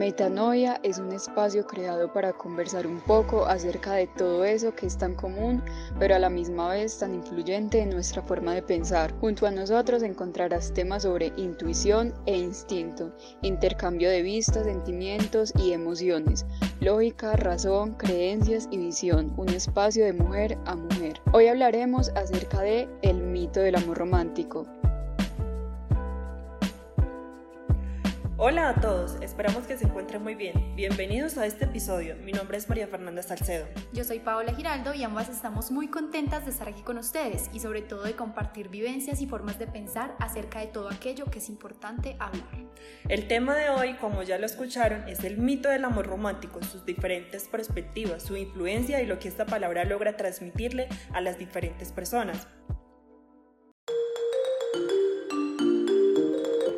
Metanoia es un espacio creado para conversar un poco acerca de todo eso que es tan común, pero a la misma vez tan influyente en nuestra forma de pensar. Junto a nosotros encontrarás temas sobre intuición e instinto, intercambio de vistas, sentimientos y emociones, lógica, razón, creencias y visión, un espacio de mujer a mujer. Hoy hablaremos acerca de el mito del amor romántico. Hola a todos, esperamos que se encuentren muy bien. Bienvenidos a este episodio. Mi nombre es María Fernanda Salcedo. Yo soy Paola Giraldo y ambas estamos muy contentas de estar aquí con ustedes y sobre todo de compartir vivencias y formas de pensar acerca de todo aquello que es importante hablar. El tema de hoy, como ya lo escucharon, es el mito del amor romántico, sus diferentes perspectivas, su influencia y lo que esta palabra logra transmitirle a las diferentes personas.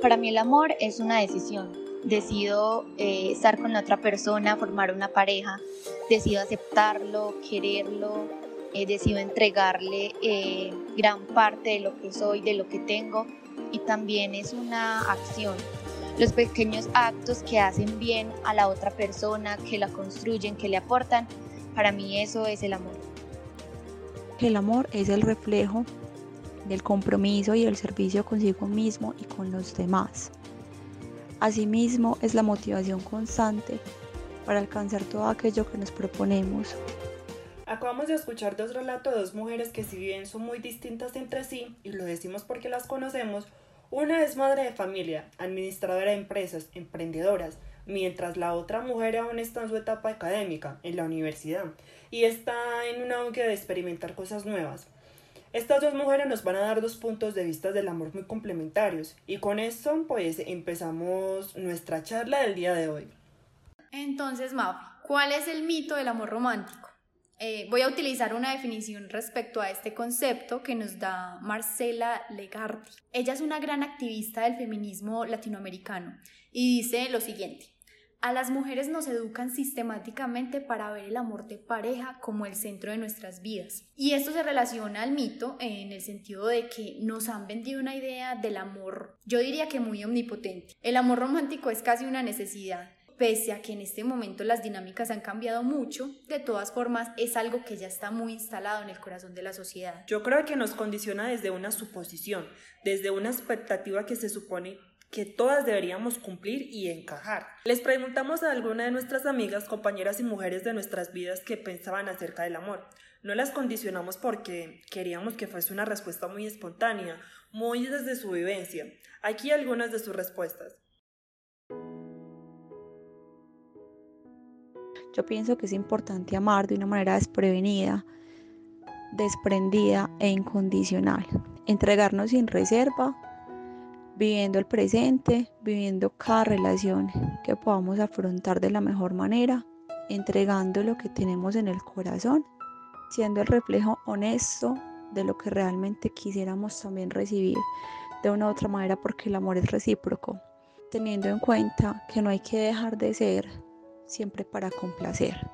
Para mí el amor es una decisión. Decido eh, estar con otra persona, formar una pareja, decido aceptarlo, quererlo, eh, decido entregarle eh, gran parte de lo que soy, de lo que tengo y también es una acción. Los pequeños actos que hacen bien a la otra persona, que la construyen, que le aportan, para mí eso es el amor. El amor es el reflejo del compromiso y el servicio consigo mismo y con los demás. Asimismo, es la motivación constante para alcanzar todo aquello que nos proponemos. Acabamos de escuchar dos relatos de dos mujeres que si bien son muy distintas entre sí, y lo decimos porque las conocemos, una es madre de familia, administradora de empresas, emprendedoras, mientras la otra mujer aún está en su etapa académica, en la universidad, y está en una auge de experimentar cosas nuevas. Estas dos mujeres nos van a dar dos puntos de vista del amor muy complementarios y con esto pues empezamos nuestra charla del día de hoy. Entonces, Mafi, ¿cuál es el mito del amor romántico? Eh, voy a utilizar una definición respecto a este concepto que nos da Marcela Legardi. Ella es una gran activista del feminismo latinoamericano y dice lo siguiente. A las mujeres nos educan sistemáticamente para ver el amor de pareja como el centro de nuestras vidas. Y esto se relaciona al mito en el sentido de que nos han vendido una idea del amor, yo diría que muy omnipotente. El amor romántico es casi una necesidad. Pese a que en este momento las dinámicas han cambiado mucho, de todas formas es algo que ya está muy instalado en el corazón de la sociedad. Yo creo que nos condiciona desde una suposición, desde una expectativa que se supone que todas deberíamos cumplir y encajar. Les preguntamos a alguna de nuestras amigas, compañeras y mujeres de nuestras vidas que pensaban acerca del amor. No las condicionamos porque queríamos que fuese una respuesta muy espontánea, muy desde su vivencia. Aquí algunas de sus respuestas. Yo pienso que es importante amar de una manera desprevenida, desprendida e incondicional. Entregarnos sin reserva viviendo el presente, viviendo cada relación que podamos afrontar de la mejor manera, entregando lo que tenemos en el corazón, siendo el reflejo honesto de lo que realmente quisiéramos también recibir de una u otra manera porque el amor es recíproco, teniendo en cuenta que no hay que dejar de ser siempre para complacer,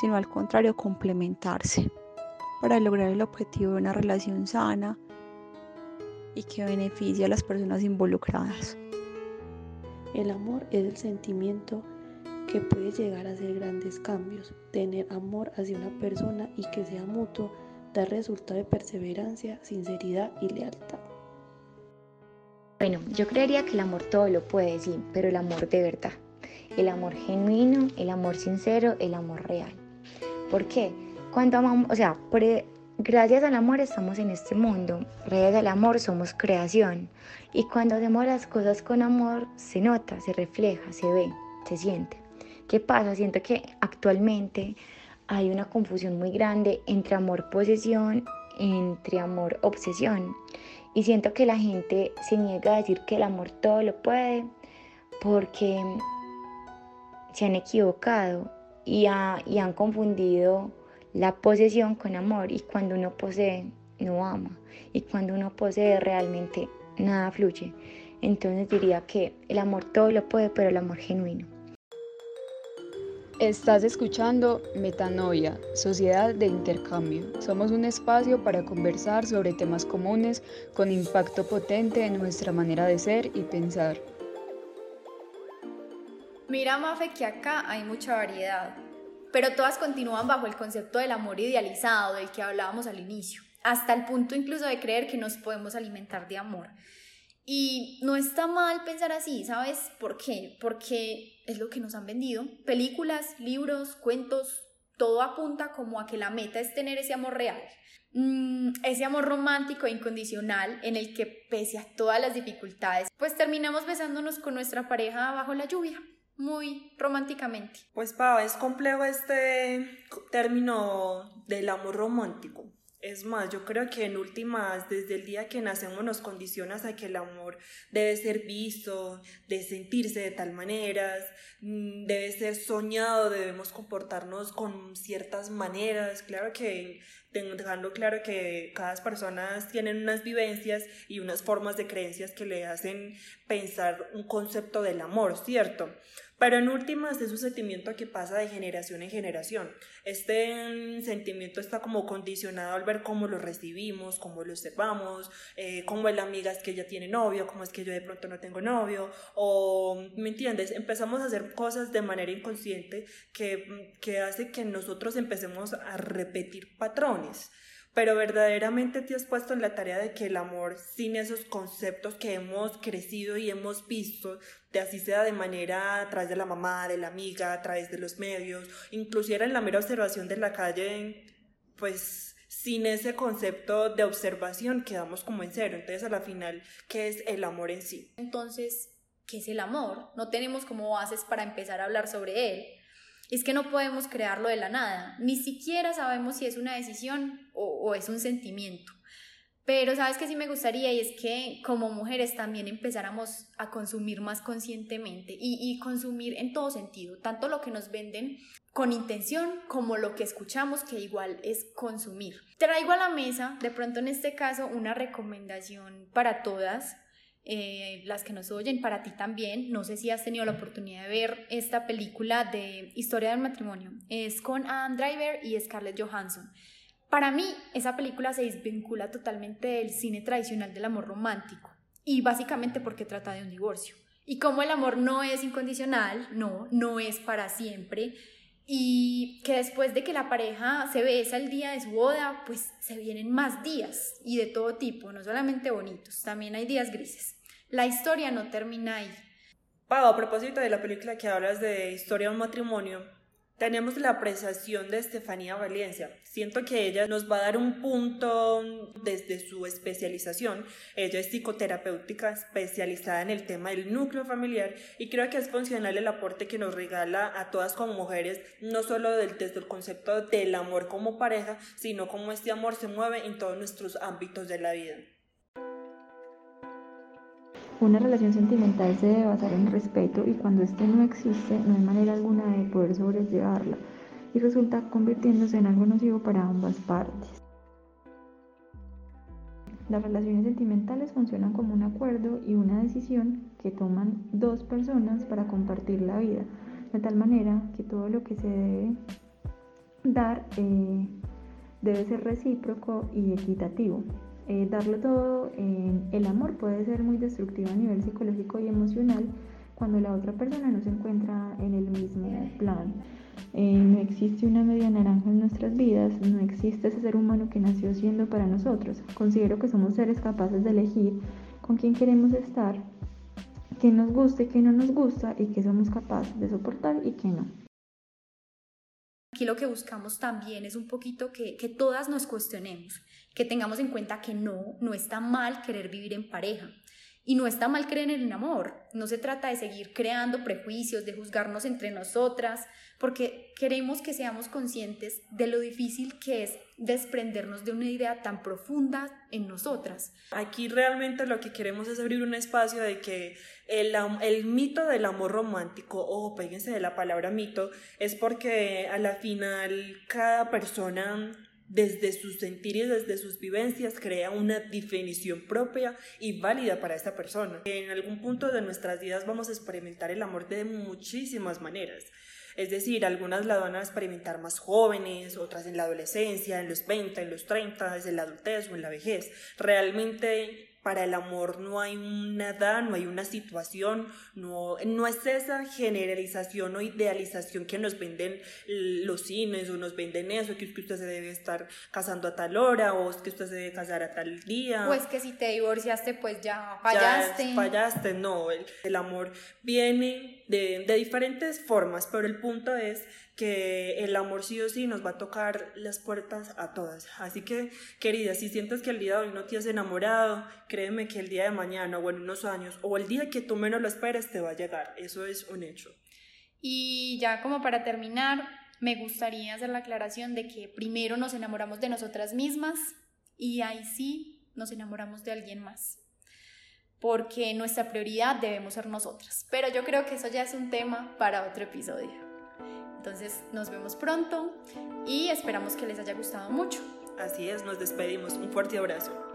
sino al contrario complementarse para lograr el objetivo de una relación sana, y que beneficie a las personas involucradas. El amor es el sentimiento que puede llegar a hacer grandes cambios. Tener amor hacia una persona y que sea mutuo da resultado de perseverancia, sinceridad y lealtad. Bueno, yo creería que el amor todo lo puede, sí, pero el amor de verdad. El amor genuino, el amor sincero, el amor real. ¿Por qué? Cuando amamos, o sea, Gracias al amor estamos en este mundo, gracias al amor somos creación y cuando hacemos las cosas con amor se nota, se refleja, se ve, se siente. ¿Qué pasa? Siento que actualmente hay una confusión muy grande entre amor-posesión, entre amor-obsesión y siento que la gente se niega a decir que el amor todo lo puede porque se han equivocado y, y han confundido la posesión con amor y cuando uno posee no ama y cuando uno posee realmente nada fluye. Entonces diría que el amor todo lo puede, pero el amor genuino. Estás escuchando Metanoia, Sociedad de Intercambio. Somos un espacio para conversar sobre temas comunes con impacto potente en nuestra manera de ser y pensar. Mira, Mafe, que acá hay mucha variedad, pero todas continúan bajo el concepto del amor idealizado del que hablábamos al inicio, hasta el punto incluso de creer que nos podemos alimentar de amor. Y no está mal pensar así, ¿sabes por qué? Porque es lo que nos han vendido. Películas, libros, cuentos, todo apunta como a que la meta es tener ese amor real. Mm, ese amor romántico e incondicional en el que pese a todas las dificultades, pues terminamos besándonos con nuestra pareja bajo la lluvia muy románticamente. Pues Pau, es complejo este término del amor romántico. Es más, yo creo que en últimas, desde el día que nacemos nos condicionas a que el amor debe ser visto, de sentirse de tal manera, mm, debe ser soñado, debemos comportarnos con ciertas maneras. Claro que dejando claro que cada persona tiene unas vivencias y unas formas de creencias que le hacen pensar un concepto del amor, ¿cierto? Pero en últimas es un sentimiento que pasa de generación en generación. Este mm, sentimiento está como condicionado al ver cómo lo recibimos, cómo lo observamos, eh, cómo es la amiga es que ella tiene novio, cómo es que yo de pronto no tengo novio, o, ¿me entiendes? Empezamos a hacer cosas de manera inconsciente que, mm, que hace que nosotros empecemos a repetir patrones pero verdaderamente te has puesto en la tarea de que el amor, sin esos conceptos que hemos crecido y hemos visto, de así sea de manera a través de la mamá, de la amiga, a través de los medios, inclusive en la mera observación de la calle, pues sin ese concepto de observación quedamos como en cero. Entonces, a la final, ¿qué es el amor en sí? Entonces, ¿qué es el amor? No tenemos como bases para empezar a hablar sobre él es que no podemos crearlo de la nada, ni siquiera sabemos si es una decisión o, es un sentimiento. Pero sabes que sí me gustaría y es que como mujeres también empezáramos a consumir más conscientemente y, y, consumir en todo sentido, tanto lo que nos venden con intención como lo que escuchamos que igual es consumir. Traigo a la mesa, de pronto en este caso, una recomendación para todas eh, las que nos oyen, para ti también. No sé si has tenido la oportunidad de ver esta película de Historia del Matrimonio. Es con Adam Driver y Scarlett Johansson. Para mí, esa película se desvincula totalmente del cine tradicional del amor romántico y básicamente porque trata de un divorcio. Y como el amor no es incondicional, no, no es para siempre, y que después de que la pareja se besa el día de su boda, pues se vienen más días y de todo tipo, no solamente bonitos, también hay días grises. La historia no termina ahí. Pau, a propósito de la película que hablas de Historia de un matrimonio, tenemos la apreciación de Estefanía Valencia. Siento que ella nos va a dar un punto desde su especialización. Ella es psicoterapéutica especializada en el tema del núcleo familiar y creo que es funcional el aporte que nos regala a todas como mujeres, no solo desde el concepto del amor como pareja, sino cómo este amor se mueve en todos nuestros ámbitos de la vida. Una relación sentimental se debe basar en respeto y cuando este no existe, no hay manera alguna de poder sobrellevarla y resulta convirtiéndose en algo nocivo para ambas partes. Las relaciones sentimentales funcionan como un acuerdo y una decisión que toman dos personas para compartir la vida, de tal manera que todo lo que se debe dar eh, debe ser recíproco y equitativo. Eh, darlo todo, en el amor puede ser muy destructivo a nivel psicológico y emocional cuando la otra persona no se encuentra en el mismo plan. Eh, no existe una media naranja en nuestras vidas, no existe ese ser humano que nació siendo para nosotros. Considero que somos seres capaces de elegir con quién queremos estar, qué nos gusta y qué no nos gusta y qué somos capaces de soportar y qué no. Aquí lo que buscamos también es un poquito que, que todas nos cuestionemos, que tengamos en cuenta que no, no está mal querer vivir en pareja. Y no está mal creer en el amor. No se trata de seguir creando prejuicios, de juzgarnos entre nosotras, porque queremos que seamos conscientes de lo difícil que es desprendernos de una idea tan profunda en nosotras. Aquí realmente lo que queremos es abrir un espacio de que el, el mito del amor romántico, ojo, péguense de la palabra mito, es porque a la final cada persona desde sus sentires, desde sus vivencias, crea una definición propia y válida para esta persona. En algún punto de nuestras vidas vamos a experimentar el amor de muchísimas maneras. Es decir, algunas la van a experimentar más jóvenes, otras en la adolescencia, en los 20, en los 30, desde la adultez o en la vejez. Realmente para el amor no hay una edad, no hay una situación, no, no es esa generalización o idealización que nos venden los cines o nos venden eso, que usted se debe estar casando a tal hora o es que usted se debe casar a tal día. Pues que si te divorciaste pues ya fallaste. Ya fallaste, no, el, el amor viene de, diferentes formas, pero el punto es que el amor sí o sí nos va a tocar las puertas a todas. Así que, querida, si sientes que el día de hoy no te has enamorado, créeme que el día de mañana o en unos años o el día que tú menos lo esperes te va a llegar. Eso es un hecho. Y ya como para terminar, me gustaría hacer la aclaración de que primero nos enamoramos de nosotras mismas y ahí sí nos enamoramos de alguien más. Porque nuestra prioridad debemos ser nosotras. Pero yo creo que eso ya es un tema para otro episodio. Entonces nos vemos pronto y esperamos que les haya gustado mucho. Así es, nos despedimos. Un fuerte abrazo.